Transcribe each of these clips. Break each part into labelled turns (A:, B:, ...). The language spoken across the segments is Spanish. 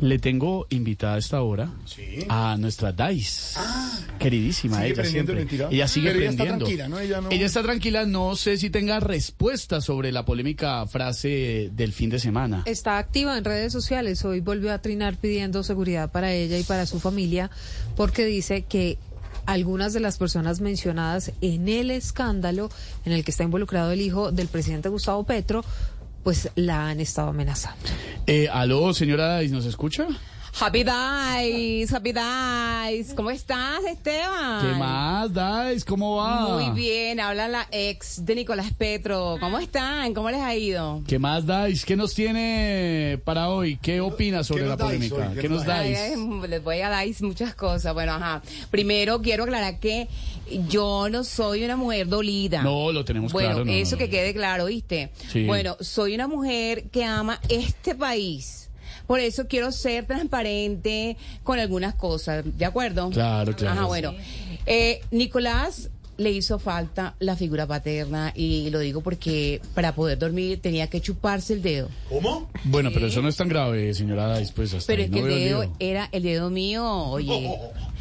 A: Le tengo invitada a esta hora a nuestra Dice. Queridísima
B: Ah. Sigue
A: ella siempre.
B: mentira.
A: Ella sigue
B: Pero ella está tranquila, ¿no? Ella no-
A: está tranquila, no sé si tenga respuesta sobre la polémica frase del fin de semana.
C: Está activa en redes sociales. Hoy volvió a trinar pidiendo seguridad para ella y para su familia porque dice que algunas de las personas mencionadas en el escándalo en el que está involucrado el hijo del presidente Gustavo Petro, pues la han estado amenazando.
A: Eh, aló, señora ¿nos escucha?
D: Happy Dice, Happy Dice. ¿Cómo estás, Esteban?
A: ¿Qué más, Dice? ¿Cómo va?
D: Muy bien, habla la ex de Nicolás Petro. ¿Cómo están? ¿Cómo les ha ido?
A: ¿Qué más, Dice? ¿Qué nos tiene para hoy? ¿Qué opina sobre
B: ¿Qué
A: la polémica?
B: hoy? ¿Qué
A: ¿Qué nos dais?
D: les voy a dar muchas cosas. Bueno, ajá. Primero quiero aclarar que yo no soy una mujer dolida.
A: No, lo tenemos
D: bueno,
A: claro, no,
D: eso
A: no,
D: que
A: no.
D: quede claro, ¿viste?
A: Sí.
D: Bueno, soy una mujer que ama este país. Por eso quiero ser transparente con algunas cosas, ¿de acuerdo?
A: Claro, claro.
D: Ajá, bueno. Eh, Nicolás le hizo falta la figura paterna y lo digo porque para poder dormir tenía que chuparse el dedo.
B: ¿Cómo?
A: Bueno, pero eso no es tan grave, señora Dice, pues hasta
D: Pero es
A: no
D: que el dedo era el dedo mío, oye.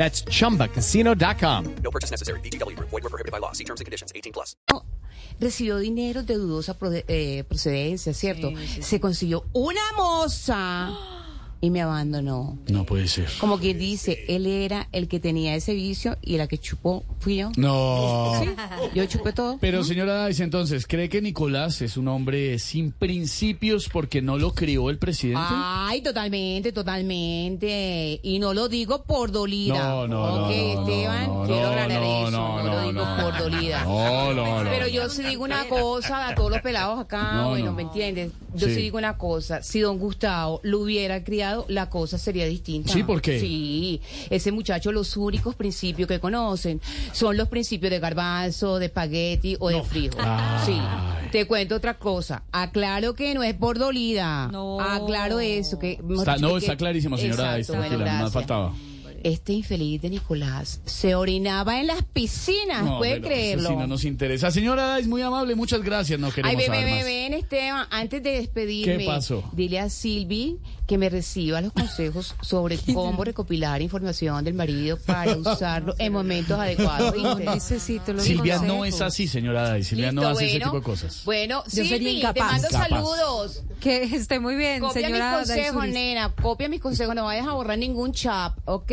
E: That's chumbacasino.com.
F: No purchase necessary. BGW. Void were prohibited by law. See terms and conditions. 18 plus.
D: recibió dinero de dudosa eh, procedencia, ¿cierto? Se consiguió una moza y me abandonó.
A: No puede ser.
D: Como quien dice, él era el que tenía ese vicio y la que chupó fui yo.
A: No.
D: Yo chupé todo.
A: Pero señora Dice, entonces, ¿cree que Nicolás es un hombre sin principios porque no lo crió el presidente?
D: Ay, totalmente, totalmente. Y no lo digo por dolida.
A: No, no, no,
D: Ok,
A: no,
D: Esteban,
A: no,
D: quiero
A: no,
D: aclarar
A: no,
D: eso.
A: no,
D: por dolida.
A: No, no, no.
D: Pero yo sí digo una cosa a todos los pelados acá,
A: No,
D: bueno,
A: no.
D: ¿me entiendes? Yo sí.
A: Sí.
D: digo una cosa, si don Gustavo lo hubiera criado, la cosa sería distinta.
A: Sí, ¿por qué?
D: Sí, ese muchacho los únicos principios que conocen son los principios de garbanzo, de espagueti o de frijol.
A: Ay.
D: Sí. Te cuento otra cosa. Aclaro que no es por dolida.
C: No.
D: Aclaro eso. Que,
A: Está, no,
D: que-
A: está clarísimo, señora
D: Exacto, bueno,
A: tranquila, no más
D: gracias.
A: faltaba.
D: Este infeliz de Nicolás se orinaba en las piscinas,
A: No,
D: ¿puede creerlo?
A: eso sí no nos interesa. Señora Dice, muy amable, muchas gracias, no
D: Ay,
A: queremos
D: ven,
A: saber
D: ven,
A: más.
D: ven, Esteban, antes de despedirme,
A: ¿Qué pasó?
D: dile a Silvi que me reciba los consejos sobre cómo recopilar información del marido para usarlo en momentos adecuados.
C: Necesito los
A: Silvia no es así, señora Dice. Silvia no hace ese tipo de cosas.
D: Bueno,
C: Yo sería
D: Silvi, te
C: incapaz.
D: mando
A: Incapaz.
D: saludos.
C: Que esté muy bien,
D: Copia
C: señora
D: mis consejos, nena. Copia mis consejos. No vayas a borrar ningún chat, ¿ok?